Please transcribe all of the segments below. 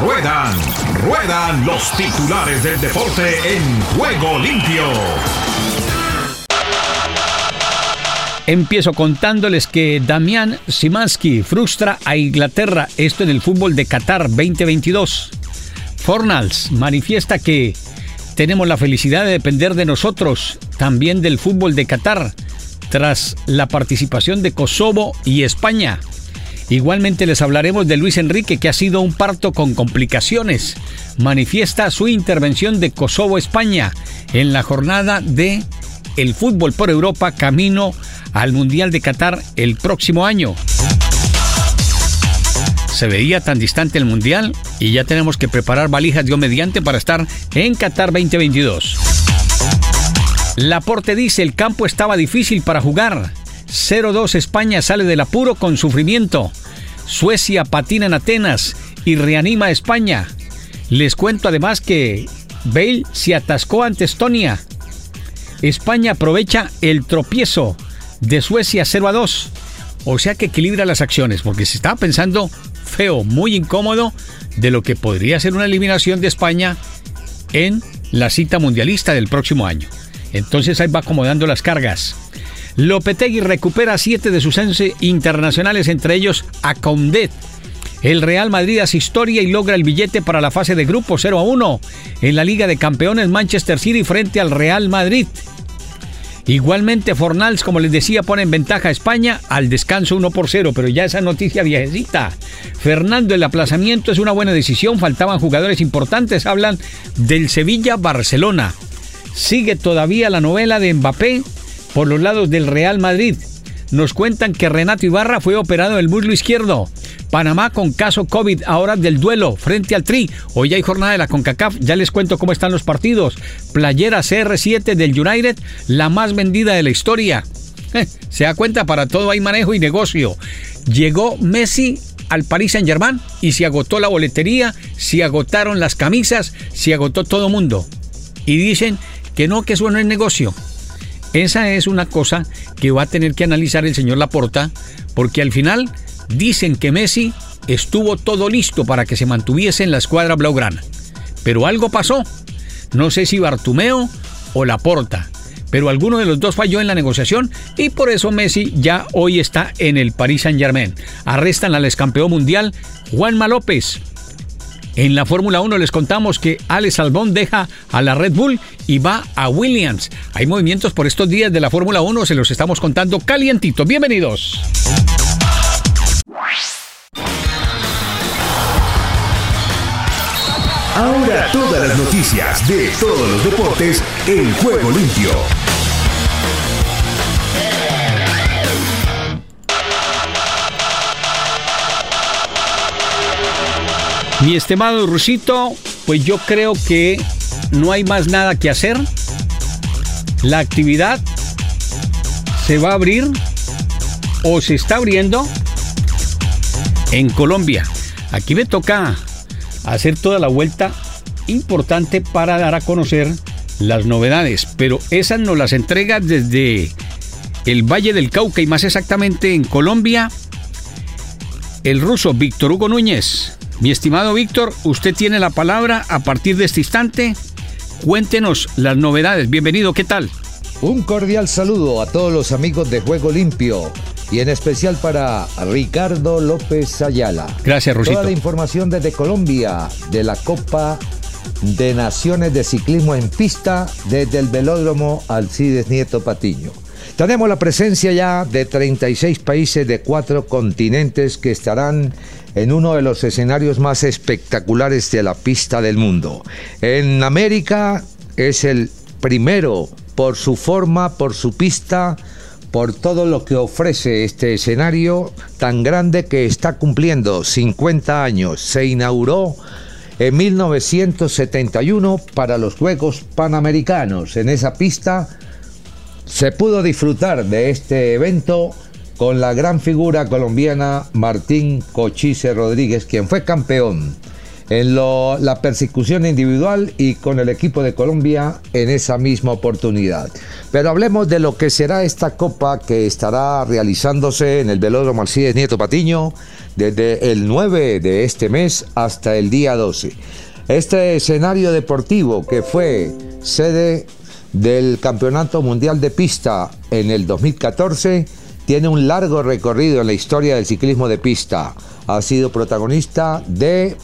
Ruedan, ruedan los titulares del deporte en juego limpio. Empiezo contándoles que Damián Simansky frustra a Inglaterra, esto en el fútbol de Qatar 2022. Fornals manifiesta que tenemos la felicidad de depender de nosotros, también del fútbol de Qatar, tras la participación de Kosovo y España. Igualmente les hablaremos de Luis Enrique, que ha sido un parto con complicaciones. Manifiesta su intervención de Kosovo-España en la jornada de el fútbol por Europa camino al Mundial de Qatar el próximo año. Se veía tan distante el Mundial y ya tenemos que preparar valijas Dios mediante para estar en Qatar 2022. Laporte dice el campo estaba difícil para jugar. 0-2 España sale del apuro con sufrimiento. Suecia patina en Atenas y reanima a España. Les cuento además que Bale se atascó ante Estonia. España aprovecha el tropiezo de Suecia 0 a 2. O sea que equilibra las acciones, porque se estaba pensando feo, muy incómodo, de lo que podría ser una eliminación de España en la cita mundialista del próximo año. Entonces ahí va acomodando las cargas. Lopetegui recupera siete de sus 11 internacionales, entre ellos a Condet. El Real Madrid hace historia y logra el billete para la fase de grupo 0 a 1 en la Liga de Campeones Manchester City frente al Real Madrid. Igualmente Fornals, como les decía, pone en ventaja a España al descanso 1 por 0, pero ya esa noticia viejecita. Fernando, el aplazamiento es una buena decisión, faltaban jugadores importantes, hablan del Sevilla-Barcelona. Sigue todavía la novela de Mbappé por los lados del Real Madrid. Nos cuentan que Renato Ibarra fue operado el muslo izquierdo. Panamá con caso COVID ahora del duelo frente al Tri. Hoy hay jornada de la CONCACAF. Ya les cuento cómo están los partidos. Playera CR7 del United, la más vendida de la historia. Se da cuenta, para todo hay manejo y negocio. Llegó Messi al Paris Saint Germain y se agotó la boletería, se agotaron las camisas, se agotó todo mundo. Y dicen que no, que eso no es negocio. Esa es una cosa que va a tener que analizar el señor Laporta, porque al final Dicen que Messi estuvo todo listo para que se mantuviese en la escuadra blaugrana. Pero algo pasó. No sé si Bartumeo o Laporta. Pero alguno de los dos falló en la negociación y por eso Messi ya hoy está en el Paris Saint Germain. Arrestan al ex campeón mundial Juanma López. En la Fórmula 1 les contamos que Alex Albón deja a la Red Bull y va a Williams. Hay movimientos por estos días de la Fórmula 1, se los estamos contando calientito. Bienvenidos. Ahora todas las noticias de todos los deportes en juego limpio. Mi estimado Rusito, pues yo creo que no hay más nada que hacer. La actividad se va a abrir o se está abriendo en Colombia. Aquí me toca hacer toda la vuelta importante para dar a conocer las novedades, pero esas nos las entrega desde el Valle del Cauca y más exactamente en Colombia, el ruso Víctor Hugo Núñez. Mi estimado Víctor, usted tiene la palabra a partir de este instante. Cuéntenos las novedades. Bienvenido, ¿qué tal? Un cordial saludo a todos los amigos de Juego Limpio y en especial para Ricardo López Ayala. Gracias, Rosito. Toda la información desde Colombia de la Copa de Naciones de Ciclismo en Pista desde el Velódromo Alcides Nieto Patiño. Tenemos la presencia ya de 36 países de cuatro continentes que estarán en uno de los escenarios más espectaculares de la pista del mundo. En América es el primero por su forma, por su pista, por todo lo que ofrece este escenario tan grande que está cumpliendo 50 años. Se inauguró en 1971 para los Juegos Panamericanos. En esa pista se pudo disfrutar de este evento con la gran figura colombiana Martín Cochise Rodríguez, quien fue campeón en la persecución individual y con el equipo de Colombia en esa misma oportunidad. Pero hablemos de lo que será esta copa que estará realizándose en el Velódromo Alcides Nieto Patiño desde el 9 de este mes hasta el día 12. Este escenario deportivo que fue sede del Campeonato Mundial de Pista en el 2014 tiene un largo recorrido en la historia del ciclismo de pista. Ha sido protagonista de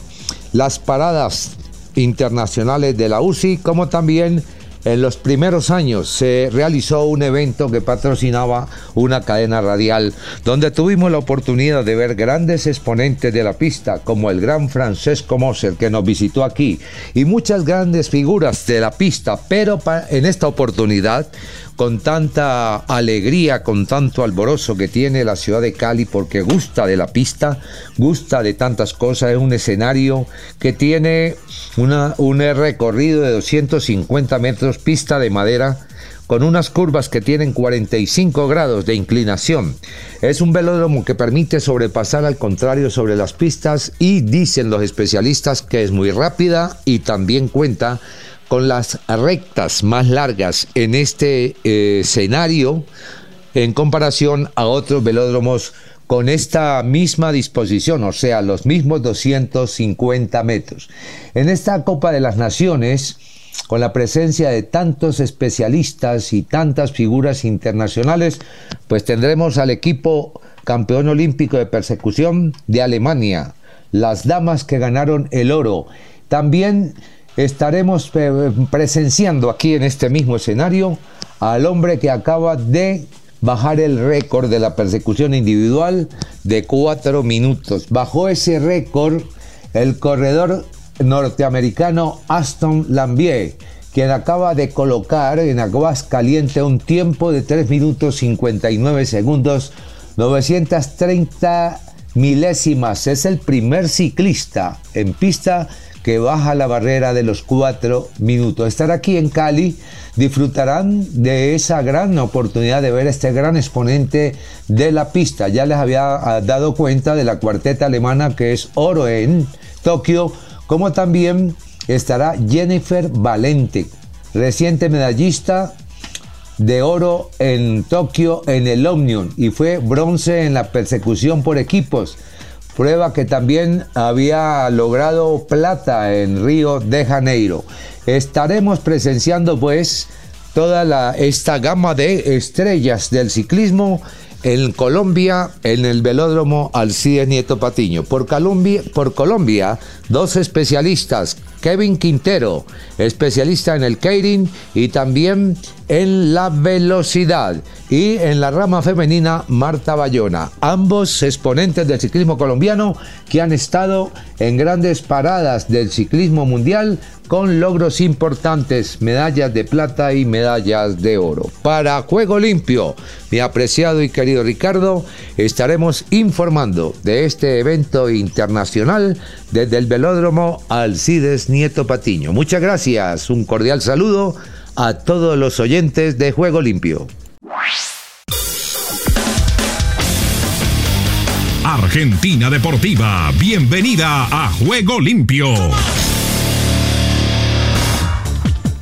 las paradas internacionales de la UCI, como también en los primeros años se realizó un evento que patrocinaba una cadena radial, donde tuvimos la oportunidad de ver grandes exponentes de la pista, como el gran Francesco Moser, que nos visitó aquí, y muchas grandes figuras de la pista, pero en esta oportunidad con tanta alegría, con tanto alborozo que tiene la ciudad de Cali, porque gusta de la pista, gusta de tantas cosas, es un escenario que tiene un recorrido de 250 metros, pista de madera, con unas curvas que tienen 45 grados de inclinación. Es un velódromo que permite sobrepasar al contrario sobre las pistas y dicen los especialistas que es muy rápida y también cuenta con las rectas más largas en este eh, escenario en comparación a otros velódromos con esta misma disposición, o sea, los mismos 250 metros. En esta Copa de las Naciones, con la presencia de tantos especialistas y tantas figuras internacionales, pues tendremos al equipo campeón olímpico de persecución de Alemania, las damas que ganaron el oro. También estaremos eh, presenciando aquí en este mismo escenario al hombre que acaba de bajar el récord de la persecución individual de cuatro minutos. Bajó ese récord el corredor norteamericano Aston Lambier, quien acaba de colocar en Aguas Caliente un tiempo de 3 minutos 59 segundos, 930 milésimas. Es el primer ciclista en pista que baja la barrera de los cuatro minutos. Estar aquí en Cali disfrutarán de esa gran oportunidad de ver este gran exponente de la pista. Ya les había ah, dado cuenta de la cuarteta alemana que es oro en Tokio, como también estará Jennifer Valente, reciente medallista de oro en Tokio en el Omnium y fue bronce en la persecución por equipos prueba que también había logrado plata en Río de Janeiro. Estaremos presenciando pues toda esta gama de estrellas del ciclismo en Colombia, en el velódromo Alcides Nieto Patiño. Por Colombia, por Colombia, dos especialistas, Kevin Quintero, especialista en el Keirin y también en la velocidad. Y en la rama femenina, Marta Bayona. Ambos exponentes del ciclismo colombiano que han estado en grandes paradas del ciclismo mundial con logros importantes, medallas de plata y medallas de oro. Para Juego Limpio, mi apreciado y querido Ricardo, estaremos informando de este evento internacional desde el velódromo Alcides Nieto Patiño. Muchas gracias, un cordial saludo a todos los oyentes de Juego Limpio. Argentina Deportiva, bienvenida a Juego Limpio.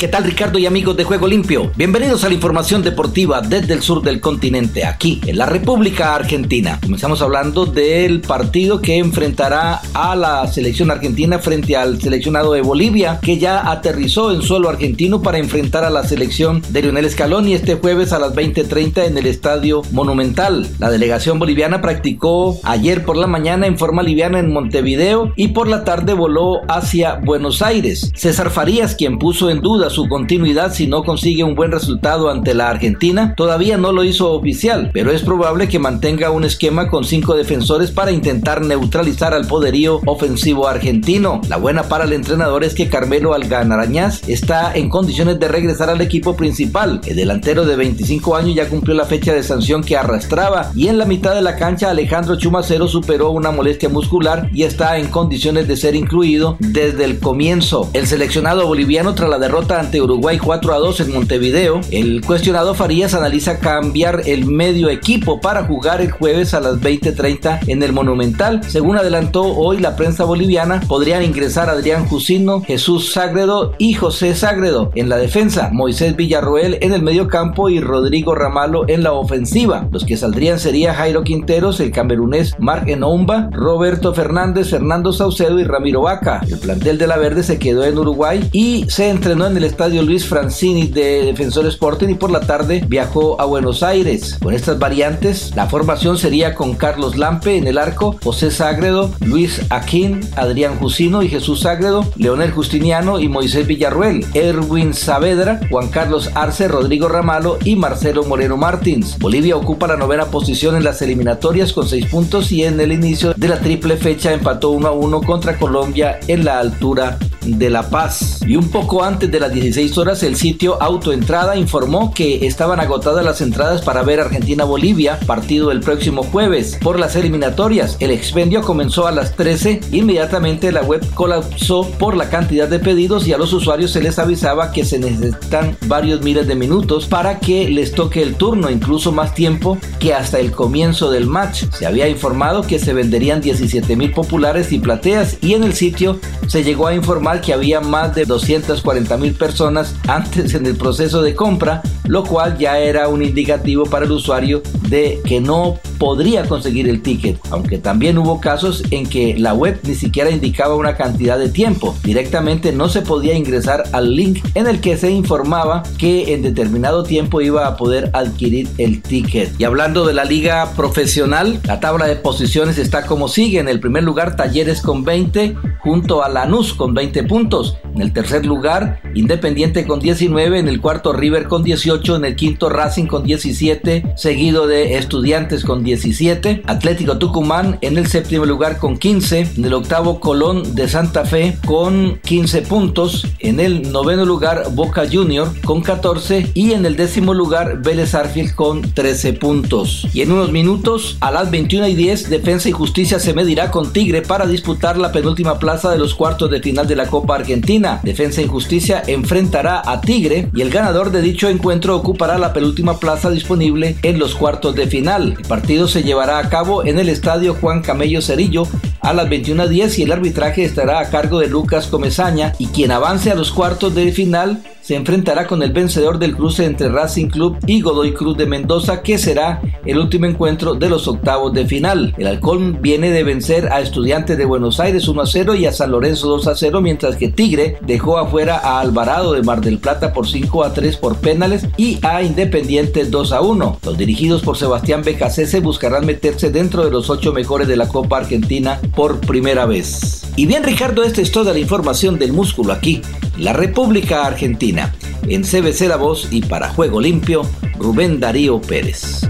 ¿Qué tal Ricardo y amigos de Juego Limpio? Bienvenidos a la información deportiva desde el sur del continente, aquí en la República Argentina. Comenzamos hablando del partido que enfrentará a la selección argentina frente al seleccionado de Bolivia, que ya aterrizó en suelo argentino para enfrentar a la selección de Lionel Scaloni este jueves a las 20:30 en el Estadio Monumental. La delegación boliviana practicó ayer por la mañana en forma liviana en Montevideo y por la tarde voló hacia Buenos Aires. César Farías, quien puso en duda su continuidad si no consigue un buen resultado ante la Argentina, todavía no lo hizo oficial, pero es probable que mantenga un esquema con cinco defensores para intentar neutralizar al poderío ofensivo argentino. La buena para el entrenador es que Carmelo Alganarañaz está en condiciones de regresar al equipo principal. El delantero de 25 años ya cumplió la fecha de sanción que arrastraba y en la mitad de la cancha Alejandro Chumacero superó una molestia muscular y está en condiciones de ser incluido desde el comienzo. El seleccionado boliviano tras la derrota ante Uruguay 4 a 2 en Montevideo, el cuestionado Farías analiza cambiar el medio equipo para jugar el jueves a las 20:30 en el Monumental. Según adelantó hoy la prensa boliviana, podrían ingresar Adrián Jusino, Jesús Sagredo y José Sagredo en la defensa, Moisés Villarroel en el medio campo y Rodrigo Ramalo en la ofensiva. Los que saldrían sería Jairo Quinteros, el camerunés Mark Enomba, Roberto Fernández, Fernando Saucedo y Ramiro Vaca. El plantel de la Verde se quedó en Uruguay y se entrenó en el estadio Luis Francini de Defensor Sporting y por la tarde viajó a Buenos Aires. Con estas variantes, la formación sería con Carlos Lampe en el arco, José Sagredo, Luis Aquín, Adrián Jusino y Jesús Sagredo, Leonel Justiniano y Moisés Villarruel, Erwin Saavedra, Juan Carlos Arce, Rodrigo Ramalo y Marcelo Moreno Martins. Bolivia ocupa la novena posición en las eliminatorias con seis puntos y en el inicio de la triple fecha empató 1 a 1 contra Colombia en la altura de La Paz. Y un poco antes de las 16 horas, el sitio Autoentrada informó que estaban agotadas las entradas para ver Argentina-Bolivia, partido el próximo jueves. Por las eliminatorias, el expendio comenzó a las 13. Inmediatamente la web colapsó por la cantidad de pedidos y a los usuarios se les avisaba que se necesitan varios miles de minutos para que les toque el turno, incluso más tiempo que hasta el comienzo del match. Se había informado que se venderían 17 mil populares y plateas y en el sitio se llegó a informar que había más de 240 mil personas antes en el proceso de compra, lo cual ya era un indicativo para el usuario de que no podría conseguir el ticket, aunque también hubo casos en que la web ni siquiera indicaba una cantidad de tiempo. Directamente no se podía ingresar al link en el que se informaba que en determinado tiempo iba a poder adquirir el ticket. Y hablando de la liga profesional, la tabla de posiciones está como sigue. En el primer lugar, Talleres con 20, junto a Lanús con 20 puntos. En el tercer lugar, Independiente con 19, en el cuarto River con 18, en el quinto Racing con 17, seguido de Estudiantes con 17, Atlético Tucumán en el séptimo lugar con 15, en el octavo Colón de Santa Fe con 15 puntos, en el noveno lugar Boca Junior con 14 y en el décimo lugar Vélez Arfield con 13 puntos. Y en unos minutos, a las 21 y 10, Defensa y Justicia se medirá con Tigre para disputar la penúltima plaza de los cuartos de final de la Copa Argentina. Defensa y Justicia enfrentará a Tigre y el ganador de dicho encuentro ocupará la penúltima plaza disponible en los cuartos de final. El partido se llevará a cabo en el estadio Juan Camello Cerillo a las 21.10 y el arbitraje estará a cargo de Lucas Comezaña y quien avance a los cuartos de final se enfrentará con el vencedor del cruce entre Racing Club y Godoy Cruz de Mendoza, que será el último encuentro de los octavos de final. El Halcón viene de vencer a Estudiantes de Buenos Aires 1 a 0 y a San Lorenzo 2 a 0, mientras que Tigre dejó afuera a Alvarado de Mar del Plata por 5 a 3 por penales y a Independiente 2 a 1. Los dirigidos por Sebastián Becasese buscarán meterse dentro de los ocho mejores de la Copa Argentina por primera vez. Y bien Ricardo, esta es toda la información del músculo aquí, la República Argentina. En CBC La Voz y para Juego Limpio, Rubén Darío Pérez.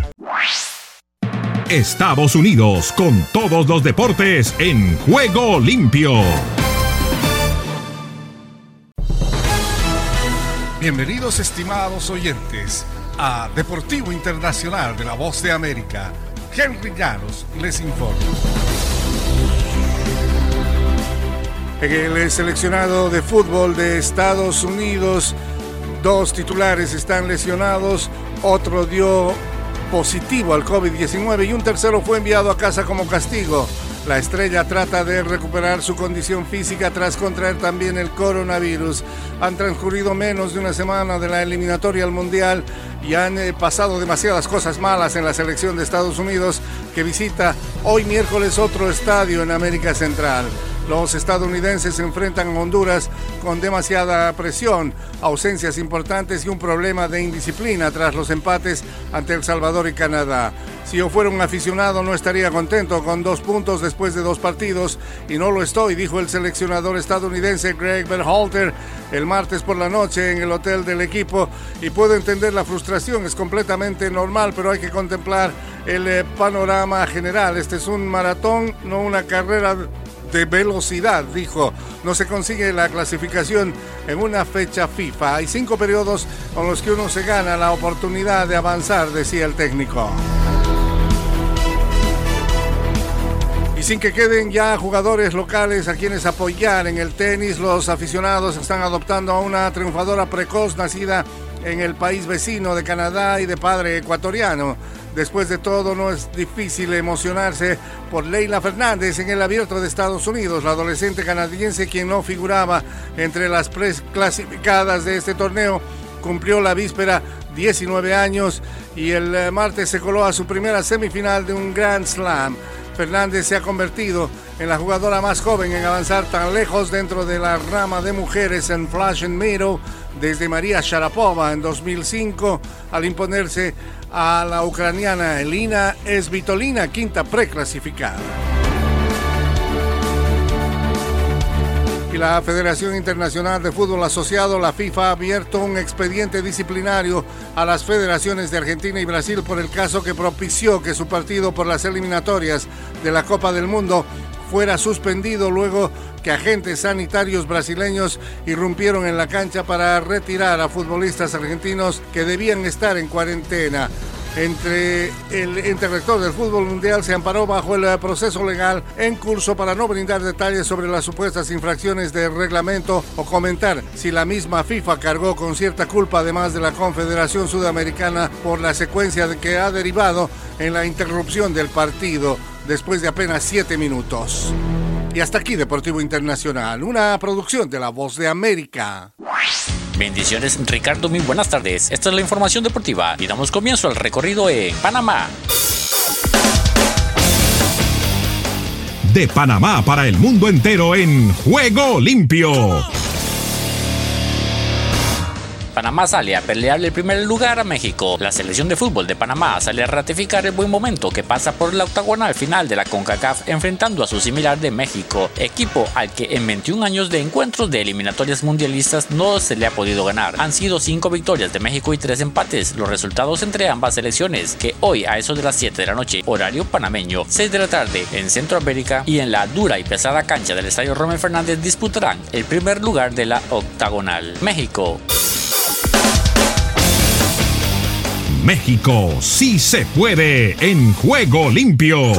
Estados Unidos con todos los deportes en Juego Limpio. Bienvenidos estimados oyentes a Deportivo Internacional de la Voz de América. Henry Llanos les informa. El seleccionado de fútbol de Estados Unidos, dos titulares están lesionados, otro dio positivo al COVID-19 y un tercero fue enviado a casa como castigo. La estrella trata de recuperar su condición física tras contraer también el coronavirus. Han transcurrido menos de una semana de la eliminatoria al Mundial y han eh, pasado demasiadas cosas malas en la selección de Estados Unidos que visita hoy miércoles otro estadio en América Central. Los estadounidenses se enfrentan a Honduras con demasiada presión, ausencias importantes y un problema de indisciplina tras los empates ante El Salvador y Canadá. Si yo fuera un aficionado no estaría contento con dos puntos después de dos partidos y no lo estoy, dijo el seleccionador estadounidense Greg Berhalter el martes por la noche en el hotel del equipo y puedo entender la frustración, es completamente normal, pero hay que contemplar el eh, panorama general. Este es un maratón, no una carrera de velocidad, dijo. No se consigue la clasificación en una fecha FIFA. Hay cinco periodos con los que uno se gana la oportunidad de avanzar, decía el técnico. Y sin que queden ya jugadores locales a quienes apoyar en el tenis, los aficionados están adoptando a una triunfadora precoz nacida en el país vecino de Canadá y de padre ecuatoriano. Después de todo, no es difícil emocionarse por Leila Fernández en el abierto de Estados Unidos, la adolescente canadiense quien no figuraba entre las clasificadas de este torneo. Cumplió la víspera 19 años y el eh, martes se coló a su primera semifinal de un Grand Slam. Fernández se ha convertido en la jugadora más joven en avanzar tan lejos dentro de la rama de mujeres en Flash and Meadow desde María Sharapova en 2005 al imponerse a la ucraniana Elina Esvitolina, quinta preclasificada. Y la Federación Internacional de Fútbol Asociado, la FIFA, ha abierto un expediente disciplinario a las federaciones de Argentina y Brasil por el caso que propició que su partido por las eliminatorias de la Copa del Mundo fuera suspendido luego que agentes sanitarios brasileños irrumpieron en la cancha para retirar a futbolistas argentinos que debían estar en cuarentena. Entre el interrector del fútbol mundial se amparó bajo el proceso legal en curso para no brindar detalles sobre las supuestas infracciones de reglamento o comentar si la misma FIFA cargó con cierta culpa además de la Confederación Sudamericana por la secuencia que ha derivado en la interrupción del partido después de apenas siete minutos. Y hasta aquí Deportivo Internacional, una producción de La Voz de América. Bendiciones Ricardo, muy buenas tardes. Esta es la información deportiva y damos comienzo al recorrido en Panamá. De Panamá para el mundo entero en Juego Limpio. Panamá sale a pelearle el primer lugar a México. La selección de fútbol de Panamá sale a ratificar el buen momento que pasa por la octagonal final de la CONCACAF enfrentando a su similar de México, equipo al que en 21 años de encuentros de eliminatorias mundialistas no se le ha podido ganar. Han sido 5 victorias de México y 3 empates, los resultados entre ambas selecciones, que hoy a eso de las 7 de la noche, horario panameño, 6 de la tarde en Centroamérica y en la dura y pesada cancha del Estadio Romel Fernández disputarán el primer lugar de la octagonal. México. México sí se puede en juego limpio.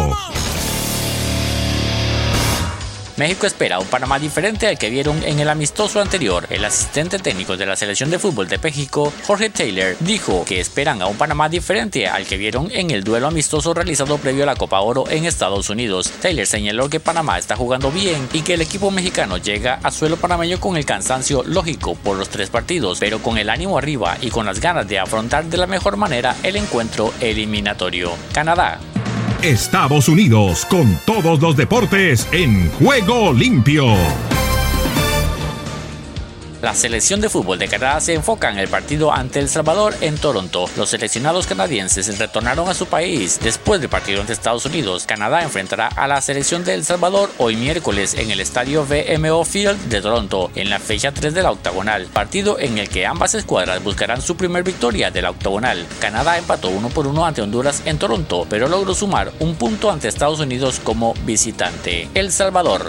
México espera un Panamá diferente al que vieron en el amistoso anterior. El asistente técnico de la selección de fútbol de México, Jorge Taylor, dijo que esperan a un Panamá diferente al que vieron en el duelo amistoso realizado previo a la Copa Oro en Estados Unidos. Taylor señaló que Panamá está jugando bien y que el equipo mexicano llega a suelo panameño con el cansancio lógico por los tres partidos, pero con el ánimo arriba y con las ganas de afrontar de la mejor manera el encuentro eliminatorio. Canadá Estados Unidos con todos los deportes en juego limpio. La selección de fútbol de Canadá se enfoca en el partido ante El Salvador en Toronto. Los seleccionados canadienses retornaron a su país después del partido ante Estados Unidos. Canadá enfrentará a la selección de El Salvador hoy miércoles en el estadio VMO Field de Toronto en la fecha 3 de la octagonal, partido en el que ambas escuadras buscarán su primer victoria de la octagonal. Canadá empató uno por uno ante Honduras en Toronto, pero logró sumar un punto ante Estados Unidos como visitante. El Salvador.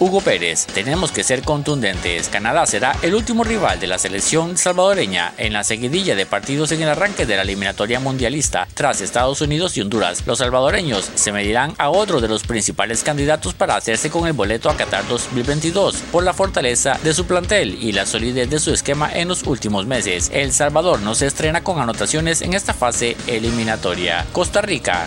Hugo Pérez, tenemos que ser contundentes. Canadá será el último rival de la selección salvadoreña en la seguidilla de partidos en el arranque de la eliminatoria mundialista tras Estados Unidos y Honduras. Los salvadoreños se medirán a otro de los principales candidatos para hacerse con el boleto a Qatar 2022 por la fortaleza de su plantel y la solidez de su esquema en los últimos meses. El Salvador no se estrena con anotaciones en esta fase eliminatoria. Costa Rica.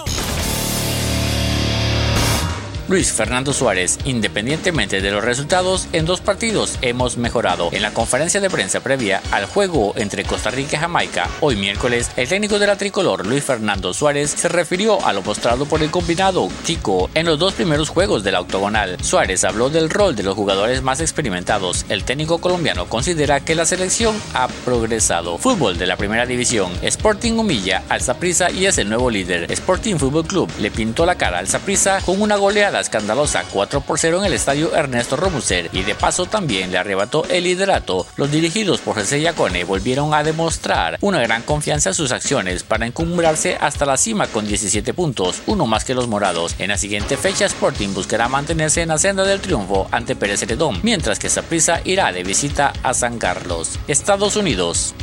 Luis Fernando Suárez, independientemente de los resultados, en dos partidos hemos mejorado. En la conferencia de prensa previa al juego entre Costa Rica y Jamaica, hoy miércoles, el técnico de la tricolor, Luis Fernando Suárez, se refirió a lo mostrado por el combinado Tico en los dos primeros juegos de la octogonal. Suárez habló del rol de los jugadores más experimentados. El técnico colombiano considera que la selección ha progresado. Fútbol de la primera división. Sporting humilla al Saprissa y es el nuevo líder. Sporting Fútbol Club le pintó la cara al Saprissa con una goleada escandalosa 4 por 0 en el estadio Ernesto Romuser y de paso también le arrebató el liderato, los dirigidos por José Yacone volvieron a demostrar una gran confianza en sus acciones para encumbrarse hasta la cima con 17 puntos, uno más que los morados. En la siguiente fecha Sporting buscará mantenerse en la senda del triunfo ante Pérez Heredón, mientras que Saprissa irá de visita a San Carlos, Estados Unidos.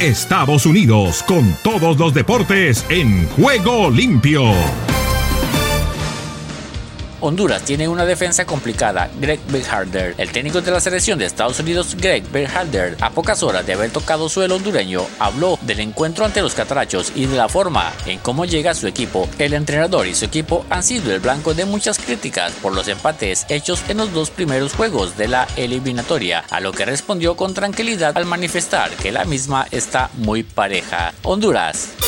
Estados Unidos con todos los deportes en juego limpio. Honduras tiene una defensa complicada. Greg Berhalter, el técnico de la selección de Estados Unidos, Greg Berhalter, a pocas horas de haber tocado suelo hondureño, habló del encuentro ante los catrachos y de la forma en cómo llega su equipo. El entrenador y su equipo han sido el blanco de muchas críticas por los empates hechos en los dos primeros juegos de la eliminatoria, a lo que respondió con tranquilidad al manifestar que la misma está muy pareja. Honduras.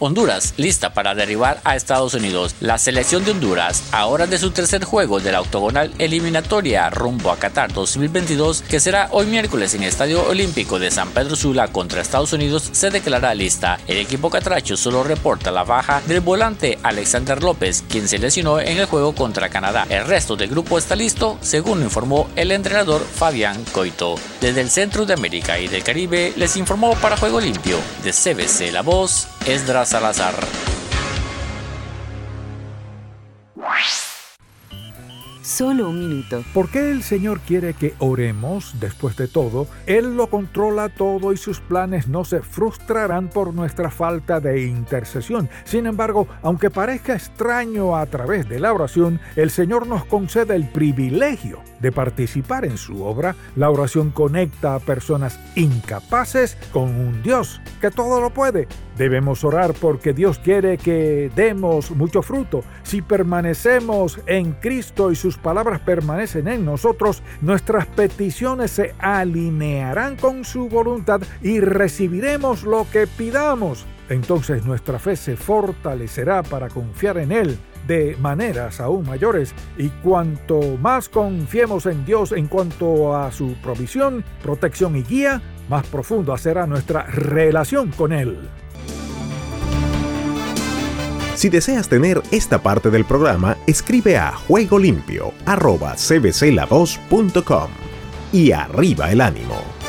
Honduras lista para derribar a Estados Unidos. La selección de Honduras, ahora de su tercer juego de la octogonal eliminatoria rumbo a Qatar 2022, que será hoy miércoles en el Estadio Olímpico de San Pedro Sula contra Estados Unidos, se declara lista. El equipo catracho solo reporta la baja del volante Alexander López, quien se lesionó en el juego contra Canadá. El resto del grupo está listo, según informó el entrenador Fabián Coito. Desde el centro de América y del Caribe les informó para Juego Limpio de CBC La Voz, Esdras Salazar. Solo un minuto. ¿Por qué el Señor quiere que oremos? Después de todo, Él lo controla todo y sus planes no se frustrarán por nuestra falta de intercesión. Sin embargo, aunque parezca extraño a través de la oración, el Señor nos concede el privilegio de participar en su obra. La oración conecta a personas incapaces con un Dios que todo lo puede. Debemos orar porque Dios quiere que demos mucho fruto. Si permanecemos en Cristo y sus palabras permanecen en nosotros, nuestras peticiones se alinearán con su voluntad y recibiremos lo que pidamos. Entonces nuestra fe se fortalecerá para confiar en Él de maneras aún mayores y cuanto más confiemos en Dios en cuanto a su provisión, protección y guía, más profunda será nuestra relación con Él. Si deseas tener esta parte del programa, escribe a juegolimpio.cbcla2.com y arriba el ánimo.